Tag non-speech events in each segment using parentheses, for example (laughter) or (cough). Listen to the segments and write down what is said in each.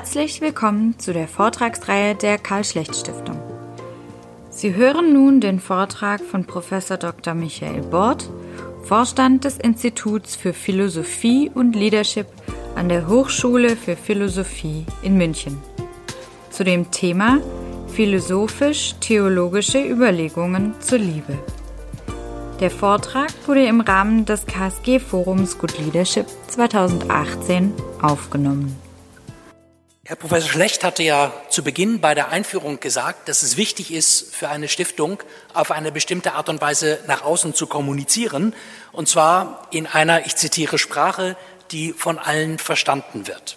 Herzlich willkommen zu der Vortragsreihe der Karl-Schlecht-Stiftung. Sie hören nun den Vortrag von Prof. Dr. Michael Bort, Vorstand des Instituts für Philosophie und Leadership an der Hochschule für Philosophie in München. Zu dem Thema Philosophisch-theologische Überlegungen zur Liebe. Der Vortrag wurde im Rahmen des KSG-Forums Good Leadership 2018 aufgenommen. Herr Professor Schlecht hatte ja zu Beginn bei der Einführung gesagt, dass es wichtig ist, für eine Stiftung auf eine bestimmte Art und Weise nach außen zu kommunizieren, und zwar in einer, ich zitiere, Sprache, die von allen verstanden wird.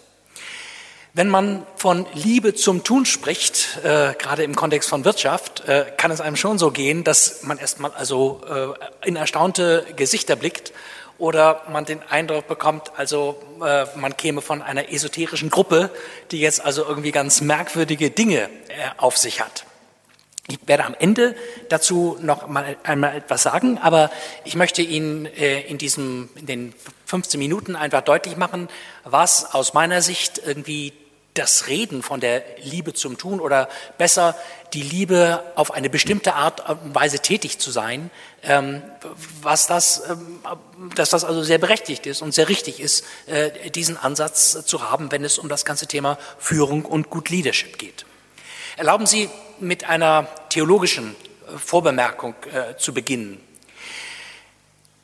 Wenn man von Liebe zum Tun spricht, äh, gerade im Kontext von Wirtschaft, äh, kann es einem schon so gehen, dass man erstmal also äh, in erstaunte Gesichter blickt oder man den Eindruck bekommt, also äh, man käme von einer esoterischen Gruppe, die jetzt also irgendwie ganz merkwürdige Dinge äh, auf sich hat. Ich werde am Ende dazu noch mal einmal etwas sagen, aber ich möchte Ihnen äh, in diesem in den 15 Minuten einfach deutlich machen, was aus meiner Sicht irgendwie das Reden von der Liebe zum Tun oder besser die Liebe auf eine bestimmte Art und Weise tätig zu sein, ähm, was das, ähm, dass das also sehr berechtigt ist und sehr richtig ist, äh, diesen Ansatz zu haben, wenn es um das ganze Thema Führung und Good Leadership geht. Erlauben Sie mit einer theologischen äh, Vorbemerkung äh, zu beginnen.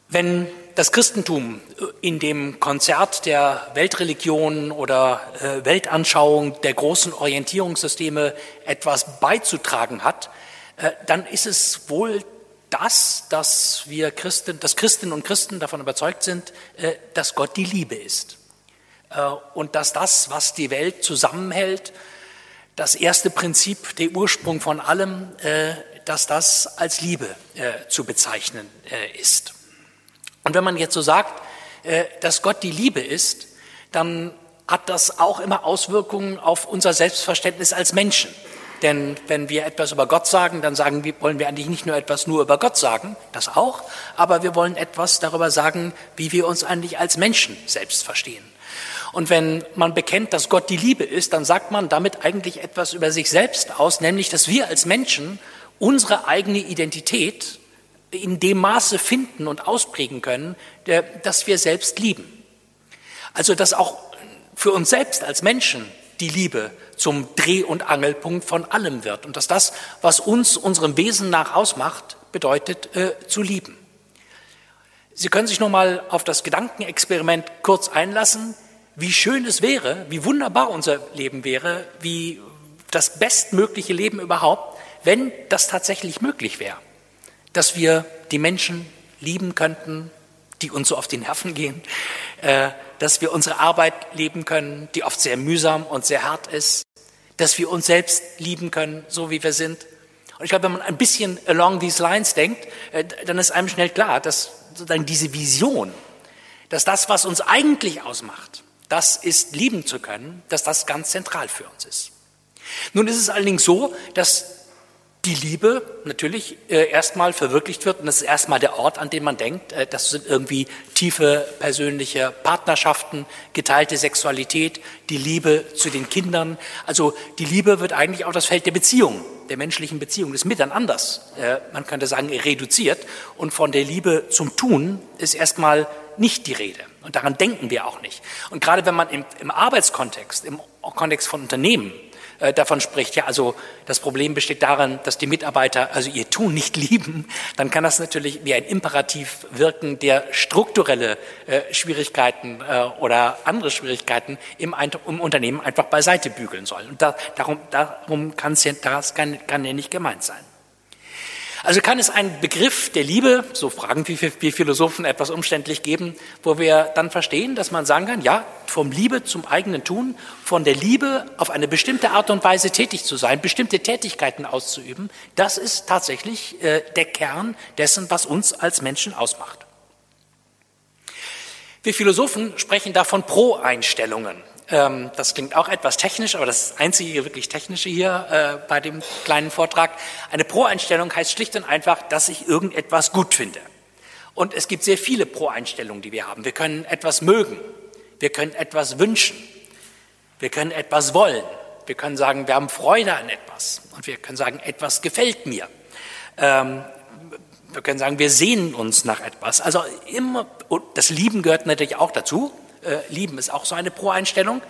Wenn das Christentum in dem Konzert der Weltreligionen oder äh, Weltanschauung der großen Orientierungssysteme etwas beizutragen hat, äh, dann ist es wohl das, dass wir Christen, dass Christinnen und Christen davon überzeugt sind, äh, dass Gott die Liebe ist. Und dass das, was die Welt zusammenhält, das erste Prinzip, der Ursprung von allem, dass das als Liebe zu bezeichnen ist. Und wenn man jetzt so sagt, äh, dass Gott die Liebe ist, dann hat das auch immer Auswirkungen auf unser Selbstverständnis als Menschen. Denn wenn wir etwas über Gott sagen, dann sagen wir, wollen wir eigentlich nicht nur etwas nur über Gott sagen, das auch, aber wir wollen etwas darüber sagen, wie wir uns eigentlich als Menschen selbst verstehen. Und wenn man bekennt, dass Gott die Liebe ist, dann sagt man damit eigentlich etwas über sich selbst aus, nämlich dass wir als Menschen unsere eigene Identität in dem Maße finden und ausprägen können, dass wir selbst lieben. Also dass auch für uns selbst als Menschen die Liebe zum Dreh- und Angelpunkt von allem wird und dass das, was uns unserem Wesen nach ausmacht, bedeutet äh, zu lieben. Sie können sich noch mal auf das Gedankenexperiment kurz einlassen, wie schön es wäre, wie wunderbar unser Leben wäre, wie das bestmögliche Leben überhaupt, wenn das tatsächlich möglich wäre dass wir die Menschen lieben könnten, die uns so auf die Nerven gehen, äh, dass wir unsere Arbeit leben können, die oft sehr mühsam und sehr hart ist, dass wir uns selbst lieben können, so wie wir sind. Und ich glaube, wenn man ein bisschen along these lines denkt, äh, dann ist einem schnell klar, dass sozusagen diese Vision, dass das, was uns eigentlich ausmacht, das ist lieben zu können, dass das ganz zentral für uns ist. Nun ist es allerdings so, dass die Liebe natürlich äh, erstmal verwirklicht wird und das ist erstmal der Ort, an dem man denkt. Äh, das sind irgendwie tiefe persönliche Partnerschaften, geteilte Sexualität, die Liebe zu den Kindern. Also die Liebe wird eigentlich auch das Feld der Beziehung, der menschlichen Beziehung, des Miteinanders, äh, man könnte sagen, reduziert. Und von der Liebe zum Tun ist erstmal nicht die Rede. Und daran denken wir auch nicht. Und gerade wenn man im, im Arbeitskontext, im Kontext von Unternehmen, äh, davon spricht, ja, also das Problem besteht darin, dass die Mitarbeiter also ihr Tun nicht (laughs) lieben, dann kann das natürlich wie ein Imperativ wirken, der strukturelle äh, Schwierigkeiten äh, oder andere Schwierigkeiten im, im, Unternehmen einfach beiseite bügeln soll. Und da, darum, darum kann's ja, das kann, kann ja nicht gemeint sein. Also kann es einen Begriff der Liebe, so fragen wir Philosophen etwas umständlich geben, wo wir dann verstehen, dass man sagen kann, ja, vom Liebe zum eigenen Tun, von der Liebe auf eine bestimmte Art und Weise tätig zu sein, bestimmte Tätigkeiten auszuüben, das ist tatsächlich äh, der Kern dessen, was uns als Menschen ausmacht. Wir Philosophen sprechen da von Pro-Einstellungen. Ähm, das klingt auch etwas technisch, aber das einzige wirklich technische hier äh, bei dem kleinen Vortrag. Eine Pro-Einstellung heißt schlicht und einfach, dass ich irgendetwas gut finde. Und es gibt sehr viele Pro-Einstellungen, die wir haben. Wir können etwas mögen. Wir können etwas wünschen. Wir können etwas wollen. Wir können sagen, wir haben Freude an etwas. Und wir können sagen, etwas gefällt mir. Ähm, wir können sagen, wir sehnen uns nach etwas. Also immer, und das Lieben gehört natürlich auch dazu. Äh, Lieben ist auch so eine Pro-Einstellung,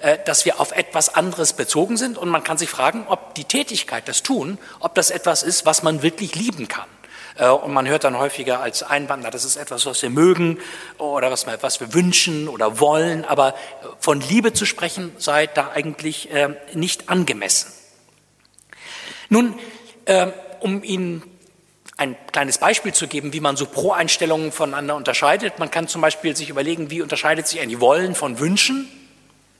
äh, dass wir auf etwas anderes bezogen sind. Und man kann sich fragen, ob die Tätigkeit, das Tun, ob das etwas ist, was man wirklich lieben kann. Äh, und man hört dann häufiger als Einwand, na, das ist etwas, was wir mögen oder was, was wir wünschen oder wollen. Aber von Liebe zu sprechen sei da eigentlich äh, nicht angemessen. Nun, äh, um Ihnen ein kleines Beispiel zu geben, wie man so Pro-Einstellungen voneinander unterscheidet. Man kann zum Beispiel sich überlegen, wie unterscheidet sich ein Wollen von Wünschen?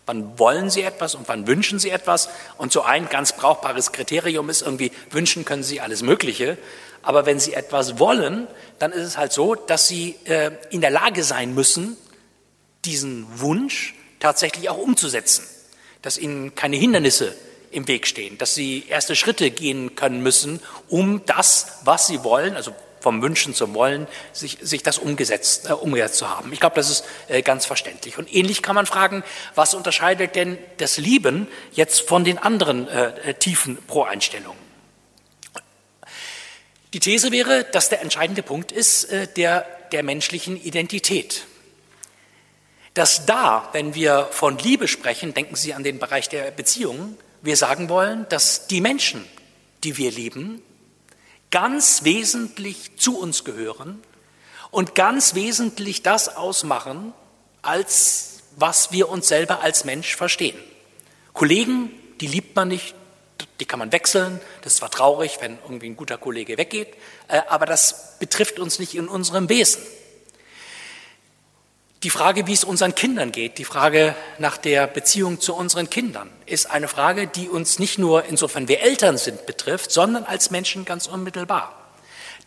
Wann wollen Sie etwas und wann wünschen Sie etwas? Und so ein ganz brauchbares Kriterium ist irgendwie, wünschen können Sie alles Mögliche. Aber wenn Sie etwas wollen, dann ist es halt so, dass Sie äh, in der Lage sein müssen, diesen Wunsch tatsächlich auch umzusetzen. Dass Ihnen keine Hindernisse im Weg stehen, dass sie erste Schritte gehen können müssen, um das, was sie wollen, also vom Wünschen zum Wollen, sich, sich das umgesetzt, äh, umgesetzt zu haben. Ich glaube, das ist äh, ganz verständlich. Und ähnlich kann man fragen, was unterscheidet denn das Lieben jetzt von den anderen äh, äh tiefen Pro-Einstellungen? Die These wäre, dass der entscheidende Punkt ist äh, der der menschlichen Identität. Dass da, wenn wir von Liebe sprechen, denken Sie an den Bereich der Beziehungen, wir sagen wollen, dass die Menschen, die wir lieben, ganz wesentlich zu uns gehören und ganz wesentlich das ausmachen, als was wir uns selber als Mensch verstehen. Kollegen, die liebt man nicht, die kann man wechseln, das ist zwar traurig, wenn irgendwie ein guter Kollege weggeht, äh, aber das betrifft uns nicht in unserem Wesen. Die Frage, wie es unseren Kindern geht, die Frage nach der Beziehung zu unseren Kindern, ist eine Frage, die uns nicht nur insofern wir Eltern sind betrifft, sondern als Menschen ganz unmittelbar.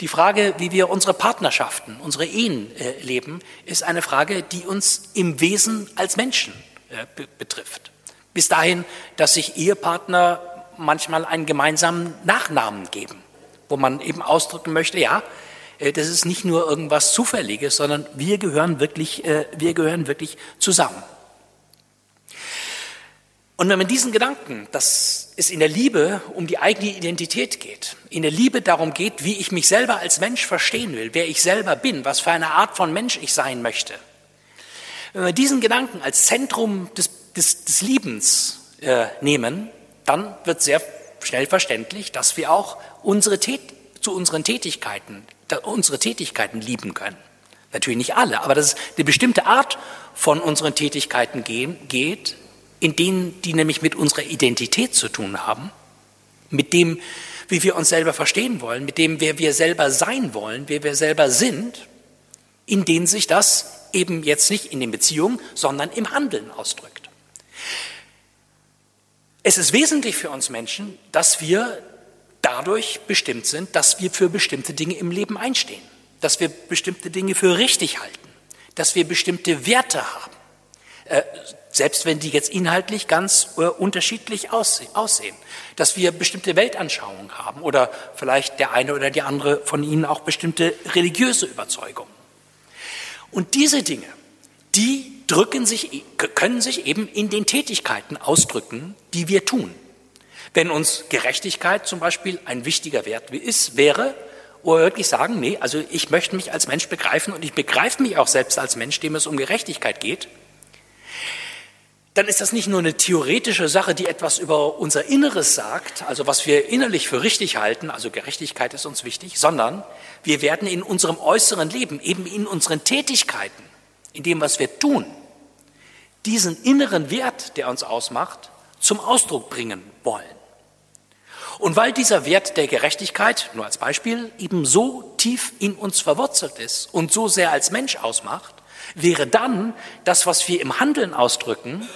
Die Frage, wie wir unsere Partnerschaften, unsere Ehen äh, leben, ist eine Frage, die uns im Wesen als Menschen äh, betrifft. Bis dahin, dass sich Ehepartner manchmal einen gemeinsamen Nachnamen geben, wo man eben ausdrücken möchte, ja, das ist nicht nur irgendwas Zufälliges, sondern wir gehören wirklich, äh, wir gehören wirklich zusammen. Und wenn man diesen Gedanken, dass es in der Liebe um die eigene Identität geht, in der Liebe darum geht, wie ich mich selber als Mensch verstehen will, wer ich selber bin, was für eine Art von Mensch ich sein möchte, wenn wir diesen Gedanken als Zentrum des, des, des Liebens äh, nehmen, dann wird sehr schnell verständlich, dass wir auch unsere zu unseren Tätigkeiten unsere Tätigkeiten lieben können. Natürlich nicht alle, aber dass es eine bestimmte Art von unseren Tätigkeiten geht, in denen die nämlich mit unserer Identität zu tun haben, mit dem, wie wir uns selber verstehen wollen, mit dem, wer wir selber sein wollen, wer wir selber sind, in denen sich das eben jetzt nicht in den Beziehungen, sondern im Handeln ausdrückt. Es ist wesentlich für uns Menschen, dass wir dadurch bestimmt sind, dass wir für bestimmte Dinge im Leben einstehen, dass wir bestimmte Dinge für richtig halten, dass wir bestimmte Werte haben, äh, selbst wenn die jetzt inhaltlich ganz äh, unterschiedlich aussehen, dass wir bestimmte Weltanschauungen haben oder vielleicht der eine oder die andere von ihnen auch bestimmte religiöse Überzeugungen. Und diese Dinge, die drücken sich, können sich eben in den Tätigkeiten ausdrücken, die wir tun. Wenn uns Gerechtigkeit zum Beispiel ein wichtiger Wert ist, wäre, wo wir wirklich sagen, nee, also ich möchte mich als Mensch begreifen und ich begreife mich auch selbst als Mensch, dem es um Gerechtigkeit geht, dann ist das nicht nur eine theoretische Sache, die etwas über unser Inneres sagt, also was wir innerlich für richtig halten, also Gerechtigkeit ist uns wichtig, sondern wir werden in unserem äußeren Leben, eben in unseren Tätigkeiten, in dem, was wir tun, diesen inneren Wert, der uns ausmacht, zum Ausdruck bringen wollen. Und weil dieser Wert der Gerechtigkeit, nur als Beispiel, eben so tief in uns verwurzelt ist und so sehr als Mensch ausmacht, wäre dann das, was wir im Handeln ausdrücken,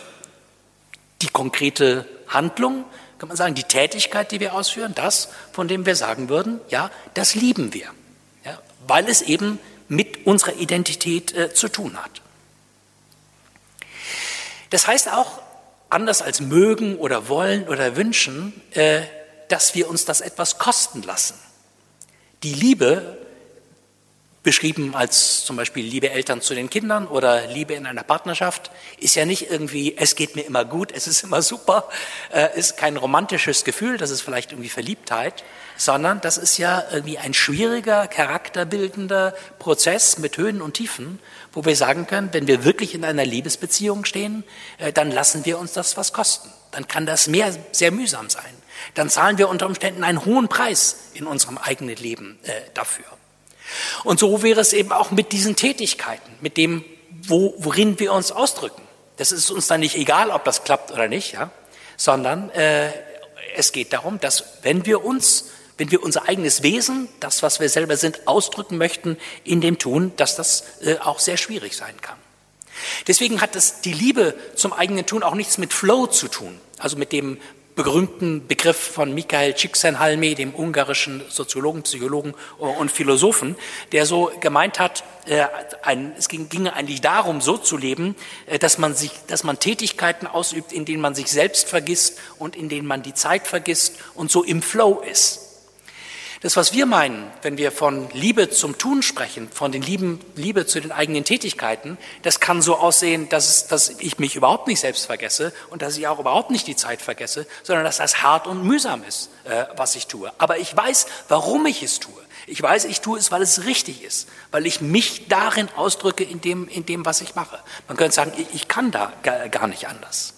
die konkrete Handlung, kann man sagen, die Tätigkeit, die wir ausführen, das, von dem wir sagen würden, ja, das lieben wir, ja, weil es eben mit unserer Identität äh, zu tun hat. Das heißt auch, anders als mögen oder wollen oder wünschen, äh, dass wir uns das etwas kosten lassen. Die Liebe beschrieben als zum Beispiel Liebe Eltern zu den Kindern oder Liebe in einer Partnerschaft, ist ja nicht irgendwie, es geht mir immer gut, es ist immer super, äh, ist kein romantisches Gefühl, das ist vielleicht irgendwie Verliebtheit, sondern das ist ja irgendwie ein schwieriger, charakterbildender Prozess mit Höhen und Tiefen, wo wir sagen können, wenn wir wirklich in einer Liebesbeziehung stehen, äh, dann lassen wir uns das was kosten. Dann kann das mehr, sehr mühsam sein. Dann zahlen wir unter Umständen einen hohen Preis in unserem eigenen Leben äh, dafür. Und so wäre es eben auch mit diesen Tätigkeiten, mit dem, wo, worin wir uns ausdrücken. Das ist uns dann nicht egal, ob das klappt oder nicht, ja? sondern äh, es geht darum, dass wenn wir uns, wenn wir unser eigenes Wesen, das, was wir selber sind, ausdrücken möchten in dem Tun, dass das äh, auch sehr schwierig sein kann. Deswegen hat es die Liebe zum eigenen Tun auch nichts mit Flow zu tun, also mit dem berühmten Begriff von Mikhail Csikszentmihalyi, dem ungarischen Soziologen, Psychologen und Philosophen, der so gemeint hat, äh, es ging, eigentlich darum, so zu leben, äh, dass man sich, dass man Tätigkeiten ausübt, in denen man sich selbst vergisst und in denen man die Zeit vergisst und so im Flow ist. Das, was wir meinen, wenn wir von Liebe zum Tun sprechen, von den Lieben, Liebe zu den eigenen Tätigkeiten, das kann so aussehen, dass, es, dass ich mich überhaupt nicht selbst vergesse und dass ich auch überhaupt nicht die Zeit vergesse, sondern dass das hart und mühsam ist, äh, was ich tue. Aber ich weiß, warum ich es tue. Ich weiß, ich tue es, weil es richtig ist, weil ich mich darin ausdrücke in dem, in dem was ich mache. Man könnte sagen, ich, ich kann da gar nicht anders.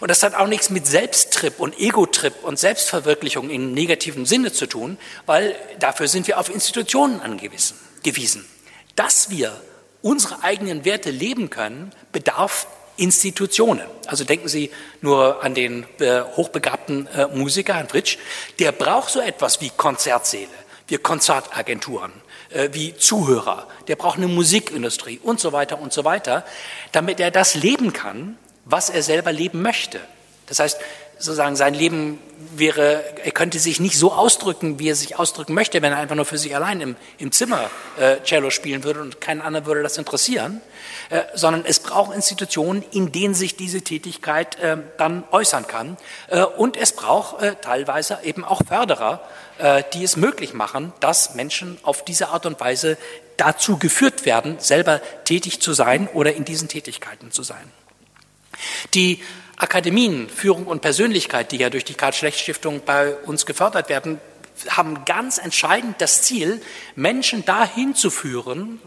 Und das hat auch nichts mit Selbsttrip und Ego-Trip und Selbstverwirklichung im negativen Sinne zu tun, weil dafür sind wir auf Institutionen angewiesen, gewiesen. Dass wir unsere eigenen Werte leben können, bedarf Institutionen. Also denken Sie nur an den äh, hochbegabten äh, Musiker, Herrn Fritsch, der braucht so etwas wie Konzertsäle, wie Konzertagenturen, äh, wie Zuhörer, der braucht eine Musikindustrie und so weiter und so weiter, damit er das leben kann, was er selber leben möchte. Das heißt, sozusagen sein Leben wäre, er könnte sich nicht so ausdrücken, wie er sich ausdrücken möchte, wenn er einfach nur für sich allein im, im Zimmer äh, Cello spielen würde und keinen anderen würde das interessieren, äh, sondern es braucht Institutionen, in denen sich diese Tätigkeit äh, dann äußern kann. Äh, und es braucht äh, teilweise eben auch Förderer, äh, die es möglich machen, dass Menschen auf diese Art und Weise dazu geführt werden, selber tätig zu sein oder in diesen Tätigkeiten zu sein. Die Akademien Führung und Persönlichkeit, die ja durch die Karl-Schlecht-Stiftung bei uns gefördert werden, haben ganz entscheidend das Ziel, Menschen dahin zu führen,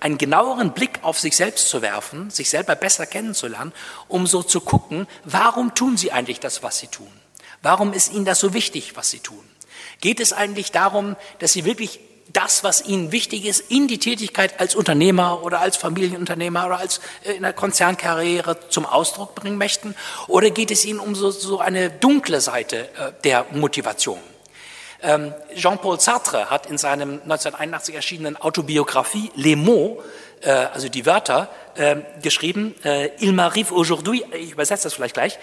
einen genaueren Blick auf sich selbst zu werfen, sich selber besser kennenzulernen, um so zu gucken, warum tun sie eigentlich das, was sie tun? Warum ist ihnen das so wichtig, was sie tun? Geht es eigentlich darum, dass sie wirklich das, was ihnen wichtig ist, in die Tätigkeit als Unternehmer oder als Familienunternehmer oder als äh, in der Konzernkarriere zum Ausdruck bringen möchten? Oder geht es ihnen um so, so eine dunkle Seite äh, der Motivation? Ähm, Jean-Paul Sartre hat in seinem 1981 erschienenen Autobiografie Les mots, äh, also die Wörter, geschrieben, Il m'arrive aujourd'hui, ich übersetze das vielleicht gleich,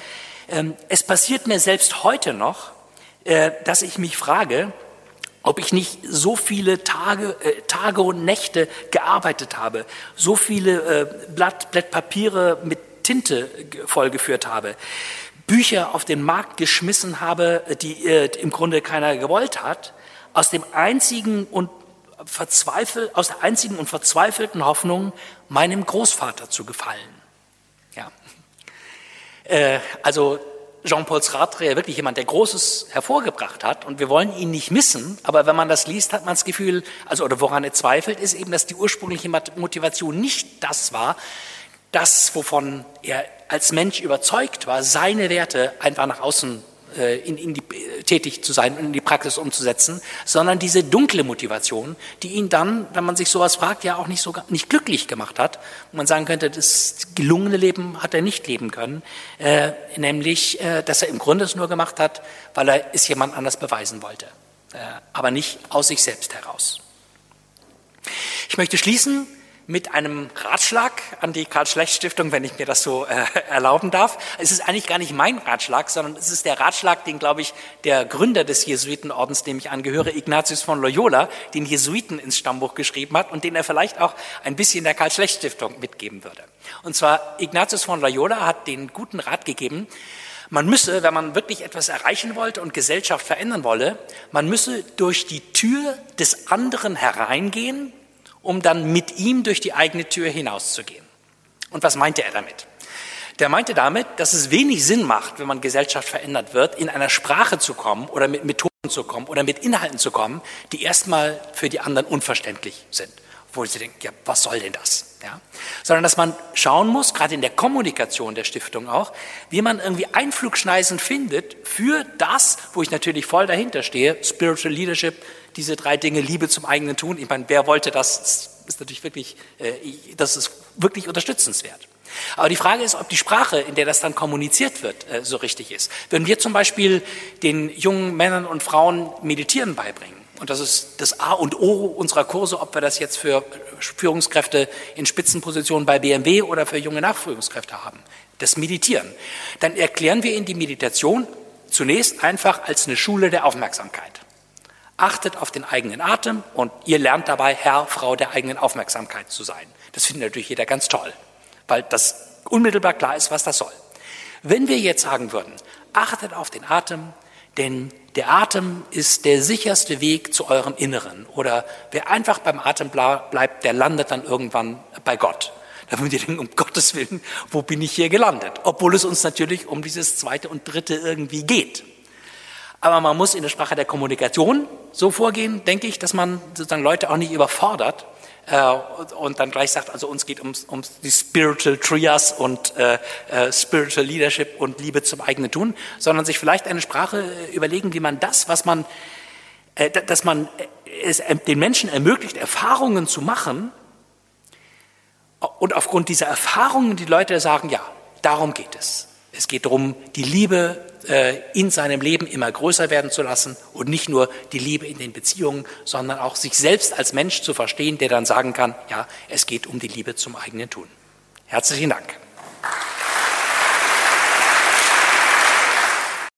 ähm, es passiert mir selbst heute noch, dass ich mich frage, ob ich nicht so viele Tage, äh, Tage und Nächte gearbeitet habe, so viele äh, Blatt, Blattpapiere mit Tinte vollgeführt habe, Bücher auf den Markt geschmissen habe, die äh, im Grunde keiner gewollt hat, aus dem einzigen und verzweifelt, aus der einzigen und verzweifelten Hoffnung, meinem Großvater zu gefallen. Ja. Äh, also Jean-Paul Sartre ja wirklich jemand, der Großes hervorgebracht hat. Und wir wollen ihn nicht missen, aber wenn man das liest, hat man das Gefühl, also oder woran er zweifelt, ist eben, dass die ursprüngliche Motivation nicht das war, das, wovon er als Mensch überzeugt war, seine Werte einfach nach außen in, in die, äh, tätig zu sein und in die Praxis umzusetzen, sondern diese dunkle Motivation, die ihn dann, wenn man sich sowas fragt, ja auch nicht so nicht glücklich gemacht hat. Und man sagen könnte, das gelungene Leben hat er nicht leben können, äh, nämlich, äh, dass er im Grunde es nur gemacht hat, weil er es jemand anders beweisen wollte, äh, aber nicht aus sich selbst heraus. Ich möchte schließen mit einem Ratschlag an die Karl-Schlecht-Stiftung, wenn ich mir das so äh, (laughs) erlauben darf. Es ist eigentlich gar nicht mein Ratschlag, sondern es ist der Ratschlag, den, glaube ich, der Gründer des Jesuitenordens, dem ich angehöre, Ignatius von Loyola, den Jesuiten ins Stammbuch geschrieben hat und den er vielleicht auch ein bisschen der Karl-Schlecht-Stiftung mitgeben würde. Und zwar, Ignatius von Loyola hat den guten Rat gegeben, man müsse, wenn man wirklich etwas erreichen wollte und Gesellschaft verändern wolle, man müsse durch die Tür des anderen hereingehen um dann mit ihm durch die eigene Tür hinauszugehen. Und was meinte er damit? Der meinte damit, dass es wenig Sinn macht, wenn man Gesellschaft verändert wird, in einer Sprache zu kommen oder mit Methoden zu kommen oder mit Inhalten zu kommen, die erstmal für die anderen unverständlich sind. Wo sie denken, ja, was soll denn das? Ja? Sondern dass man schauen muss, gerade in der Kommunikation der Stiftung auch, wie man irgendwie Einflugschneisen findet für das, wo ich natürlich voll dahinter stehe, Spiritual Leadership, diese drei Dinge, Liebe zum eigenen Tun. Ich meine, wer wollte das? Das ist natürlich wirklich, äh, das ist wirklich unterstützenswert. Aber die Frage ist, ob die Sprache, in der das dann kommuniziert wird, äh, so richtig ist. Wenn wir zum Beispiel den jungen Männern und Frauen Meditieren beibringen, und das ist das A und O unserer Kurse, ob wir das jetzt für Führungskräfte in Spitzenpositionen bei BMW oder für junge Nachführungskräfte haben, das Meditieren, dann erklären wir Ihnen die Meditation zunächst einfach als eine Schule der Aufmerksamkeit. Achtet auf den eigenen Atem und ihr lernt dabei Herr, Frau der eigenen Aufmerksamkeit zu sein. Das findet natürlich jeder ganz toll weil das unmittelbar klar ist, was das soll. Wenn wir jetzt sagen würden, achtet auf den Atem, denn der Atem ist der sicherste Weg zu eurem Inneren. Oder wer einfach beim Atem bleibt, der landet dann irgendwann bei Gott. Da würden wir denken, um Gottes Willen, wo bin ich hier gelandet? Obwohl es uns natürlich um dieses zweite und dritte irgendwie geht. Aber man muss in der Sprache der Kommunikation so vorgehen, denke ich, dass man sozusagen Leute auch nicht überfordert, und dann gleich sagt, also uns geht um, um die Spiritual Trias und äh, äh, Spiritual Leadership und Liebe zum eigenen Tun, sondern sich vielleicht eine Sprache äh, überlegen, wie man das, was man, äh, dass man es den Menschen ermöglicht, Erfahrungen zu machen und aufgrund dieser Erfahrungen die Leute sagen, ja, darum geht es. Es geht darum, die Liebe äh, in seinem Leben immer größer werden zu lassen und nicht nur die Liebe in den Beziehungen, sondern auch sich selbst als Mensch zu verstehen, der dann sagen kann, ja, es geht um die Liebe zum eigenen Tun. Herzlichen Dank.